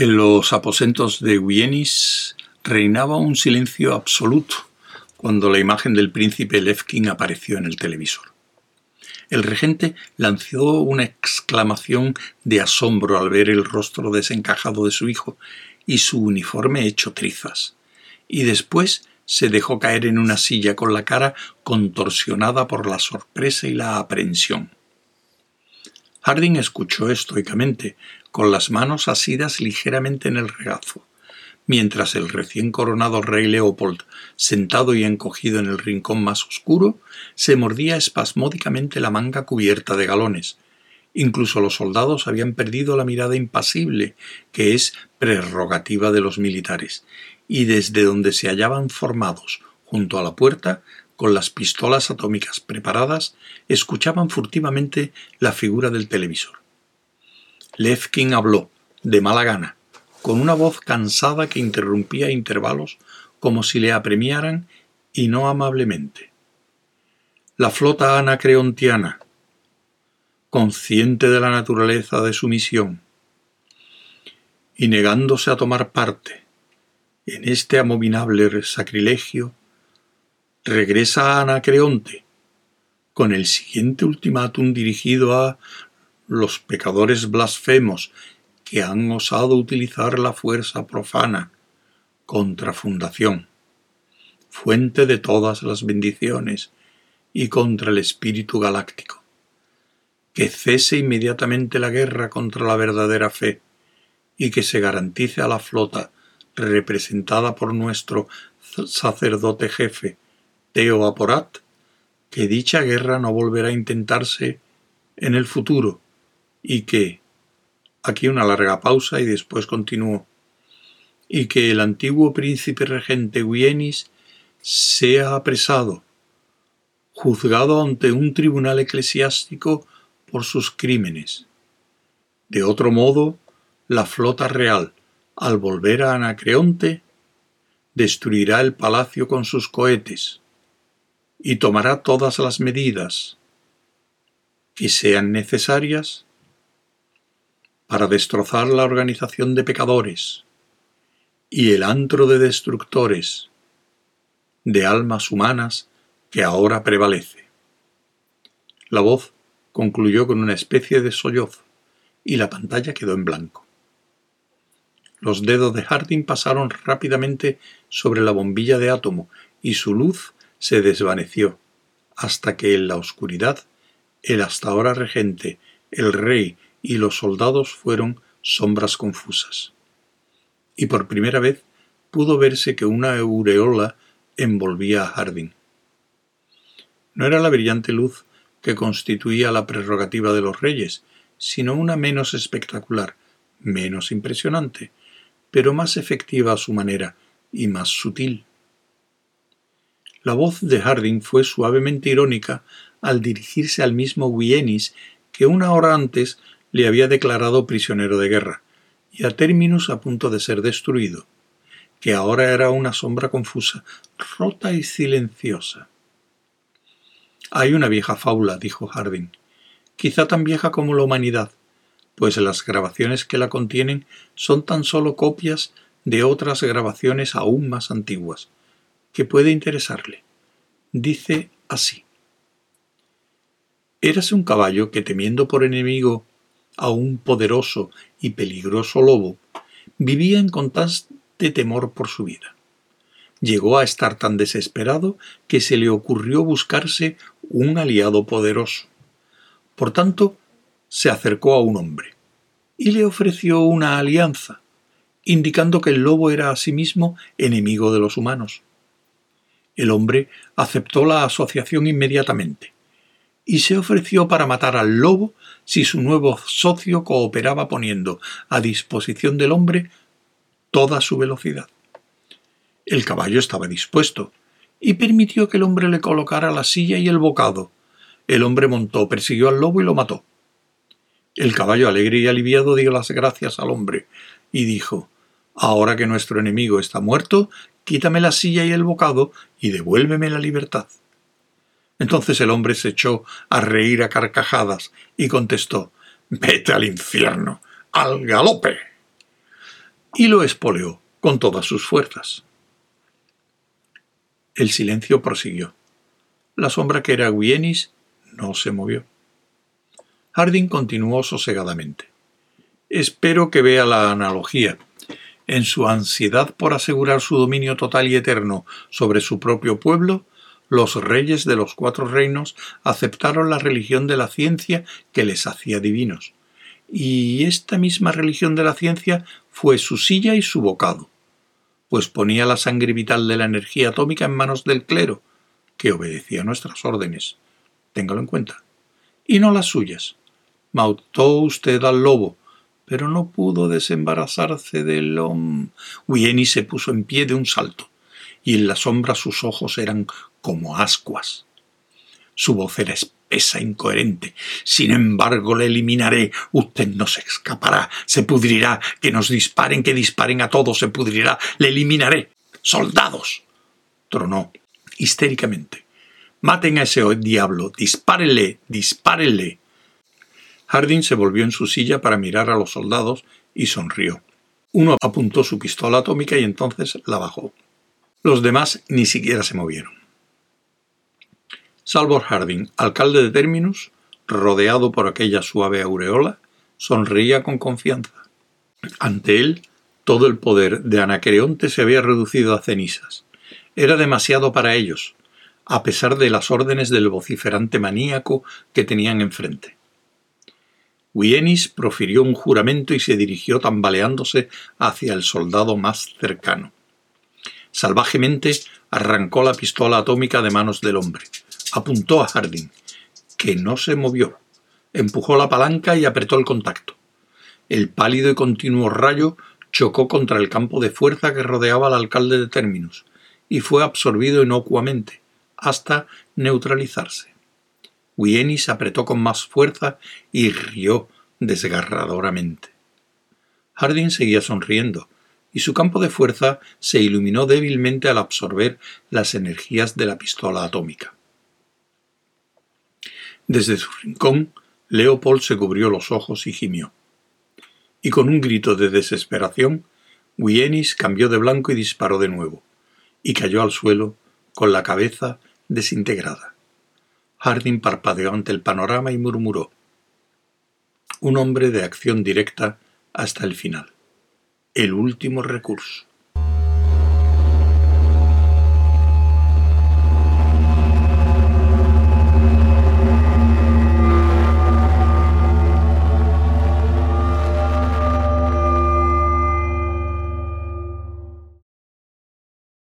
En los aposentos de Wienis reinaba un silencio absoluto cuando la imagen del príncipe Levkin apareció en el televisor. El regente lanzó una exclamación de asombro al ver el rostro desencajado de su hijo y su uniforme hecho trizas, y después se dejó caer en una silla con la cara contorsionada por la sorpresa y la aprensión. Harding escuchó estoicamente, con las manos asidas ligeramente en el regazo, mientras el recién coronado rey Leopold, sentado y encogido en el rincón más oscuro, se mordía espasmódicamente la manga cubierta de galones. Incluso los soldados habían perdido la mirada impasible, que es prerrogativa de los militares, y desde donde se hallaban formados, junto a la puerta, con las pistolas atómicas preparadas, escuchaban furtivamente la figura del televisor. Levkin habló, de mala gana, con una voz cansada que interrumpía a intervalos como si le apremiaran y no amablemente. La flota anacreontiana, consciente de la naturaleza de su misión, y negándose a tomar parte en este abominable sacrilegio, regresa a Anacreonte con el siguiente ultimátum dirigido a los pecadores blasfemos que han osado utilizar la fuerza profana contra fundación, fuente de todas las bendiciones, y contra el espíritu galáctico. Que cese inmediatamente la guerra contra la verdadera fe y que se garantice a la flota representada por nuestro sacerdote jefe, Teo Aporat, que dicha guerra no volverá a intentarse en el futuro y que, aquí una larga pausa y después continuó, y que el antiguo príncipe regente Wienis sea apresado, juzgado ante un tribunal eclesiástico por sus crímenes. De otro modo, la flota real, al volver a Anacreonte, destruirá el palacio con sus cohetes y tomará todas las medidas que sean necesarias para destrozar la organización de pecadores y el antro de destructores de almas humanas que ahora prevalece. La voz concluyó con una especie de sollozo y la pantalla quedó en blanco. Los dedos de Harding pasaron rápidamente sobre la bombilla de átomo y su luz se desvaneció, hasta que en la oscuridad el hasta ahora regente, el rey y los soldados fueron sombras confusas. Y por primera vez pudo verse que una aureola envolvía a Harding. No era la brillante luz que constituía la prerrogativa de los reyes, sino una menos espectacular, menos impresionante, pero más efectiva a su manera y más sutil. La voz de Harding fue suavemente irónica al dirigirse al mismo Wienis que una hora antes le había declarado prisionero de guerra, y a términos a punto de ser destruido, que ahora era una sombra confusa, rota y silenciosa. Hay una vieja fábula, dijo Harding, quizá tan vieja como la humanidad, pues las grabaciones que la contienen son tan solo copias de otras grabaciones aún más antiguas, que puede interesarle. Dice así. Érase un caballo que temiendo por enemigo a un poderoso y peligroso lobo, vivía en constante temor por su vida. Llegó a estar tan desesperado que se le ocurrió buscarse un aliado poderoso. Por tanto, se acercó a un hombre y le ofreció una alianza, indicando que el lobo era asimismo enemigo de los humanos. El hombre aceptó la asociación inmediatamente y se ofreció para matar al lobo si su nuevo socio cooperaba poniendo a disposición del hombre toda su velocidad. El caballo estaba dispuesto y permitió que el hombre le colocara la silla y el bocado. El hombre montó, persiguió al lobo y lo mató. El caballo alegre y aliviado dio las gracias al hombre y dijo Ahora que nuestro enemigo está muerto, quítame la silla y el bocado y devuélveme la libertad. Entonces el hombre se echó a reír a carcajadas y contestó Vete al infierno, al galope. Y lo espoleó con todas sus fuerzas. El silencio prosiguió. La sombra que era Guienis no se movió. Harding continuó sosegadamente. Espero que vea la analogía. En su ansiedad por asegurar su dominio total y eterno sobre su propio pueblo, los reyes de los cuatro reinos aceptaron la religión de la ciencia que les hacía divinos. Y esta misma religión de la ciencia fue su silla y su bocado, pues ponía la sangre vital de la energía atómica en manos del clero, que obedecía nuestras órdenes. Téngalo en cuenta. Y no las suyas. Mautó usted al lobo, pero no pudo desembarazarse del hombre. Wieni se puso en pie de un salto, y en la sombra sus ojos eran como ascuas. Su voz era e incoherente. Sin embargo, le eliminaré. Usted no se escapará. Se pudrirá. Que nos disparen, que disparen a todos. Se pudrirá. Le eliminaré. ¡Soldados! tronó histéricamente. Maten a ese diablo. Dispárenle. Dispárenle. Harding se volvió en su silla para mirar a los soldados y sonrió. Uno apuntó su pistola atómica y entonces la bajó. Los demás ni siquiera se movieron. Salvor Harding, alcalde de Terminus, rodeado por aquella suave aureola, sonreía con confianza. Ante él, todo el poder de Anacreonte se había reducido a cenizas. Era demasiado para ellos, a pesar de las órdenes del vociferante maníaco que tenían enfrente. Wienis profirió un juramento y se dirigió tambaleándose hacia el soldado más cercano. Salvajemente arrancó la pistola atómica de manos del hombre. Apuntó a Harding, que no se movió. Empujó la palanca y apretó el contacto. El pálido y continuo rayo chocó contra el campo de fuerza que rodeaba al alcalde de Terminus y fue absorbido inocuamente, hasta neutralizarse. Wienis apretó con más fuerza y rió desgarradoramente. Harding seguía sonriendo, y su campo de fuerza se iluminó débilmente al absorber las energías de la pistola atómica. Desde su rincón, Leopold se cubrió los ojos y gimió. Y con un grito de desesperación, Wienis cambió de blanco y disparó de nuevo, y cayó al suelo con la cabeza desintegrada. Harding parpadeó ante el panorama y murmuró un hombre de acción directa hasta el final. El último recurso.